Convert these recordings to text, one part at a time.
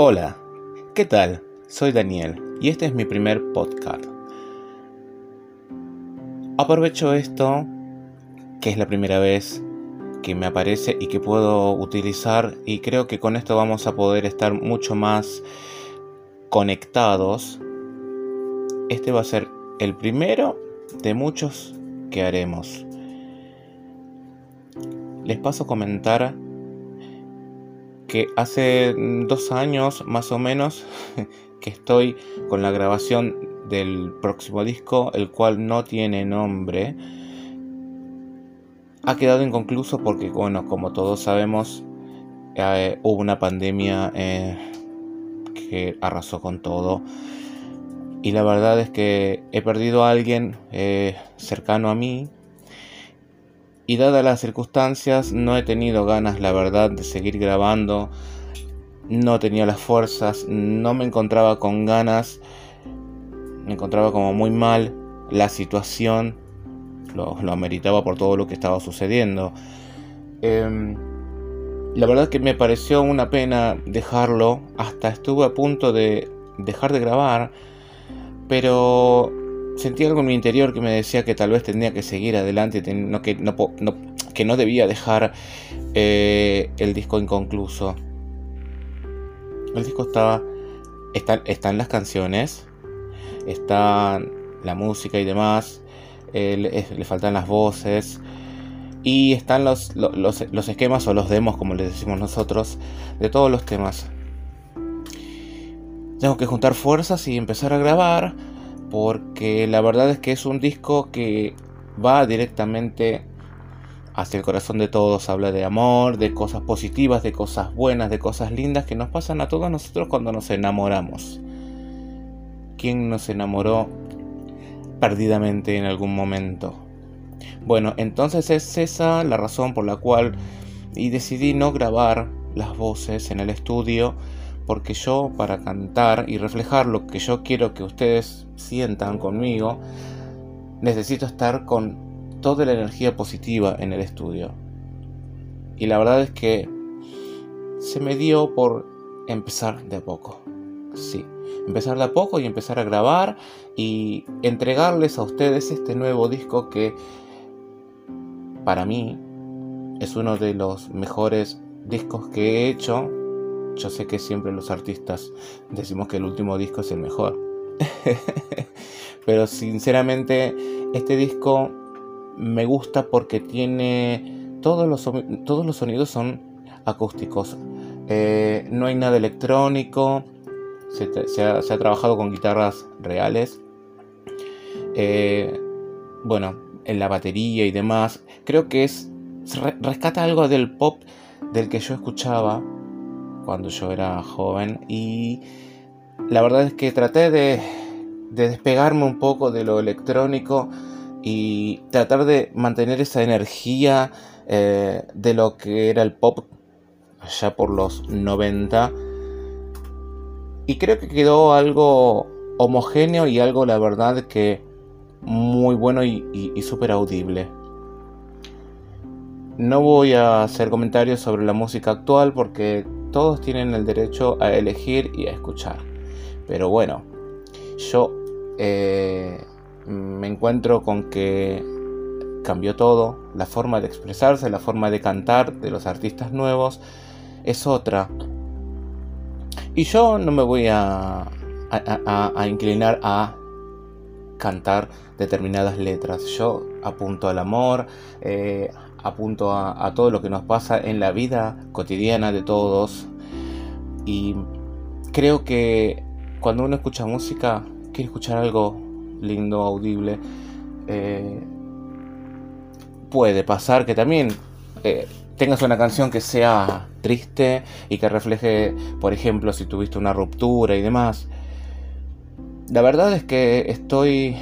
Hola, ¿qué tal? Soy Daniel y este es mi primer podcast. Aprovecho esto, que es la primera vez que me aparece y que puedo utilizar y creo que con esto vamos a poder estar mucho más conectados. Este va a ser el primero de muchos que haremos. Les paso a comentar que hace dos años más o menos que estoy con la grabación del próximo disco, el cual no tiene nombre. Ha quedado inconcluso porque, bueno, como todos sabemos, eh, hubo una pandemia eh, que arrasó con todo. Y la verdad es que he perdido a alguien eh, cercano a mí y dadas las circunstancias no he tenido ganas, la verdad, de seguir grabando. No tenía las fuerzas, no me encontraba con ganas, me encontraba como muy mal. La situación lo, ameritaba por todo lo que estaba sucediendo. Em, la verdad que me pareció una pena dejarlo, hasta estuve a punto de dejar de grabar, pero sentí algo en mi interior que me decía que tal vez tenía que seguir adelante, que, no, debía dejar eh, el disco inconcluso. El disco estaba. Están, están las canciones, está la música y demás, le, faltan las voces. Y están los, los esquemas o los demos, como les decimos nosotros, de todos los temas. Tengo que juntar fuerzas y empezar a grabar porque la verdad es que es un disco que va directamente hacia el corazón de todos, habla de amor, de cosas positivas, de cosas buenas, de cosas lindas que nos pasan a todos nosotros cuando nos enamoramos. ¿Quién nos enamoró perdidamente en algún momento? Bueno, entonces es esa la razón por la cual y decidí no grabar las voces en el estudio porque yo para cantar y reflejar lo que yo quiero que ustedes sientan conmigo, necesito estar con toda la energía positiva en el estudio. Y la verdad es que se me dio por empezar de a poco. Sí, empezar de a poco y empezar a grabar y entregarles a ustedes este nuevo disco que para mí es uno de los mejores discos que he hecho yo sé que siempre los artistas decimos que el último disco es el mejor. Pero sinceramente este disco me gusta porque tiene todos los, todos los sonidos son acústicos. Eh, no hay nada electrónico. Se, ha, trabajado con guitarras reales. Eh, bueno, en la batería y demás. Creo que es rescata algo del pop del que yo escuchaba cuando yo era joven y la verdad es que traté de, despegarme un poco de lo electrónico y tratar de mantener esa energía eh, de lo que era el pop allá por los 90 y creo que quedó algo homogéneo y algo la verdad que muy bueno y, y súper audible. No voy a hacer comentarios sobre la música actual porque todos tienen el derecho a elegir y a escuchar. Pero bueno, yo eh, me encuentro con que cambió todo, la forma de expresarse, la forma de cantar de los artistas nuevos es otra. Y yo no me voy a, inclinar a cantar determinadas letras. Yo apunto al amor, eh, apunto a, todo lo que nos pasa en la vida cotidiana de todos. Y creo que cuando uno escucha música, quiere escuchar algo lindo, audible. Eh, puede pasar que también eh, tengas una canción que sea triste y que refleje, por ejemplo, si tuviste una ruptura y demás. La verdad es que estoy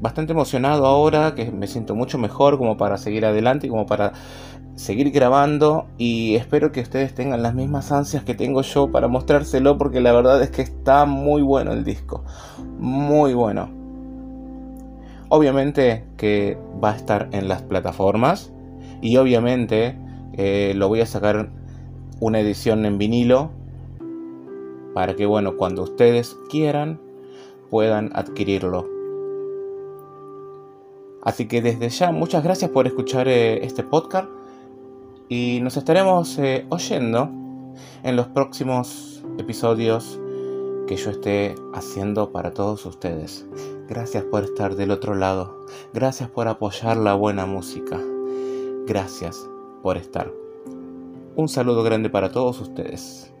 bastante emocionado ahora, que me siento mucho mejor como para seguir adelante y como para seguir grabando y espero que ustedes tengan las mismas ansias que tengo yo para mostrárselo porque la verdad es que está muy bueno el disco, muy bueno. Obviamente que va a estar en las plataformas y obviamente eh, lo voy a sacar una edición en vinilo para que, bueno, cuando ustedes quieran, puedan adquirirlo. Así que desde ya, muchas gracias por escuchar eh, este podcast y nos estaremos eh, oyendo en los próximos episodios que yo esté haciendo para todos ustedes. Gracias por estar del otro lado. Gracias por apoyar la buena música. Gracias por estar. Un saludo grande para todos ustedes.